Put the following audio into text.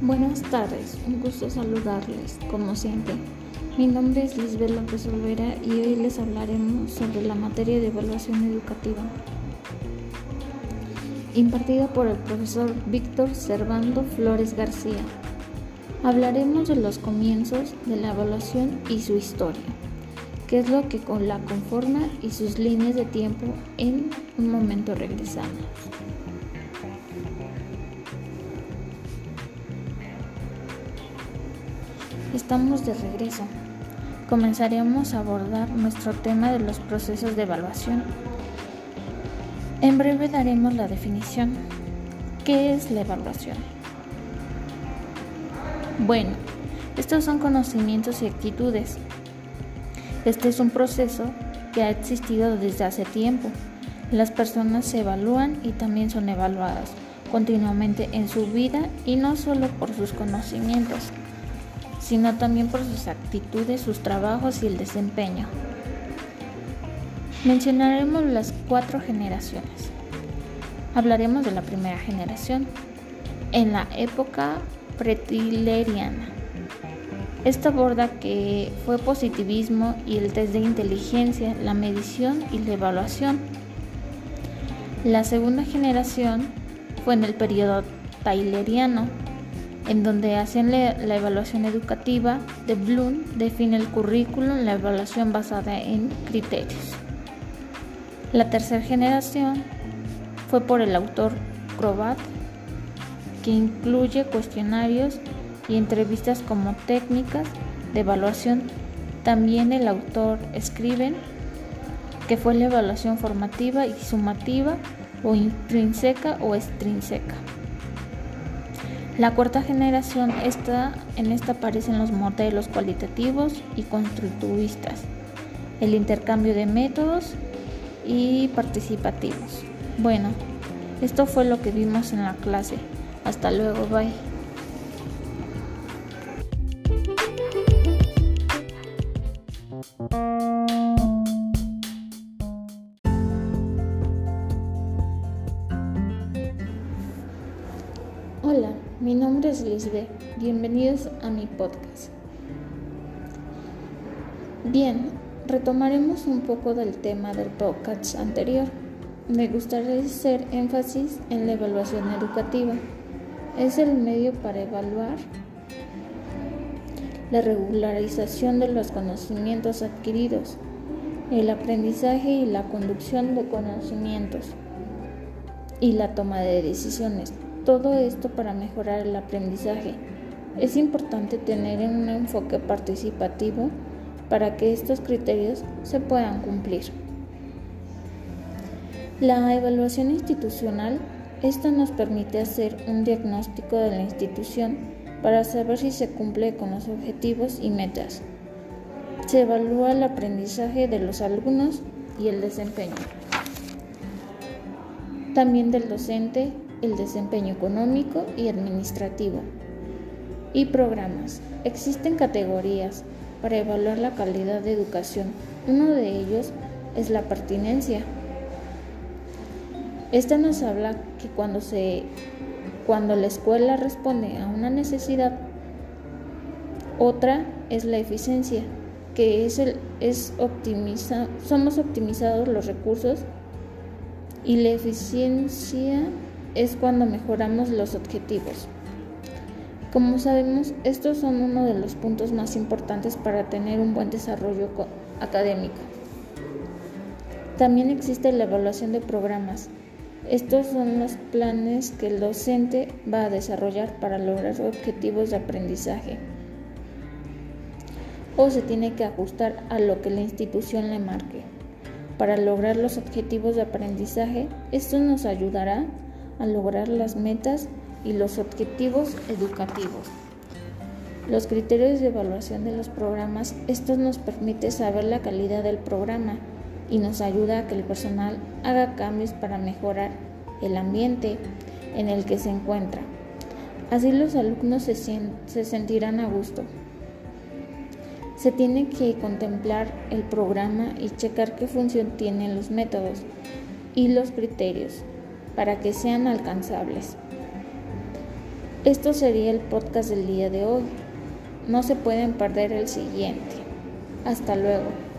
Buenas tardes, un gusto saludarles, como siempre. Mi nombre es Lisbeth López Olvera y hoy les hablaremos sobre la materia de evaluación educativa, impartida por el profesor Víctor Servando Flores García. Hablaremos de los comienzos de la evaluación y su historia, qué es lo que la conforma y sus líneas de tiempo en un momento regresamos. Estamos de regreso. Comenzaremos a abordar nuestro tema de los procesos de evaluación. En breve daremos la definición. ¿Qué es la evaluación? Bueno, estos son conocimientos y actitudes. Este es un proceso que ha existido desde hace tiempo. Las personas se evalúan y también son evaluadas continuamente en su vida y no solo por sus conocimientos sino también por sus actitudes, sus trabajos y el desempeño. Mencionaremos las cuatro generaciones. Hablaremos de la primera generación, en la época pretileriana. Esta aborda que fue positivismo y el test de inteligencia, la medición y la evaluación. La segunda generación fue en el periodo tayleriano, en donde hacen la evaluación educativa de Bloom define el currículum, la evaluación basada en criterios. La tercera generación fue por el autor Crobat, que incluye cuestionarios y entrevistas como técnicas de evaluación. También el autor Scriven, que fue la evaluación formativa y sumativa o intrínseca o extrínseca. La cuarta generación está, en esta aparecen los modelos cualitativos y constructivistas, el intercambio de métodos y participativos. Bueno, esto fue lo que vimos en la clase. Hasta luego, bye. Hola, mi nombre es Lisbeth. Bienvenidos a mi podcast. Bien, retomaremos un poco del tema del podcast anterior. Me gustaría hacer énfasis en la evaluación educativa. Es el medio para evaluar la regularización de los conocimientos adquiridos, el aprendizaje y la conducción de conocimientos y la toma de decisiones todo esto para mejorar el aprendizaje. Es importante tener un enfoque participativo para que estos criterios se puedan cumplir. La evaluación institucional, esta nos permite hacer un diagnóstico de la institución para saber si se cumple con los objetivos y metas. Se evalúa el aprendizaje de los alumnos y el desempeño. También del docente el desempeño económico y administrativo. Y programas. Existen categorías para evaluar la calidad de educación. Uno de ellos es la pertinencia. Esta nos habla que cuando se cuando la escuela responde a una necesidad, otra es la eficiencia, que es el es optimiza, somos optimizados los recursos y la eficiencia es cuando mejoramos los objetivos. Como sabemos, estos son uno de los puntos más importantes para tener un buen desarrollo académico. También existe la evaluación de programas. Estos son los planes que el docente va a desarrollar para lograr objetivos de aprendizaje o se tiene que ajustar a lo que la institución le marque. Para lograr los objetivos de aprendizaje, esto nos ayudará a lograr las metas y los objetivos educativos. Los criterios de evaluación de los programas, esto nos permite saber la calidad del programa y nos ayuda a que el personal haga cambios para mejorar el ambiente en el que se encuentra. Así los alumnos se, se sentirán a gusto. Se tiene que contemplar el programa y checar qué función tienen los métodos y los criterios para que sean alcanzables. Esto sería el podcast del día de hoy. No se pueden perder el siguiente. Hasta luego.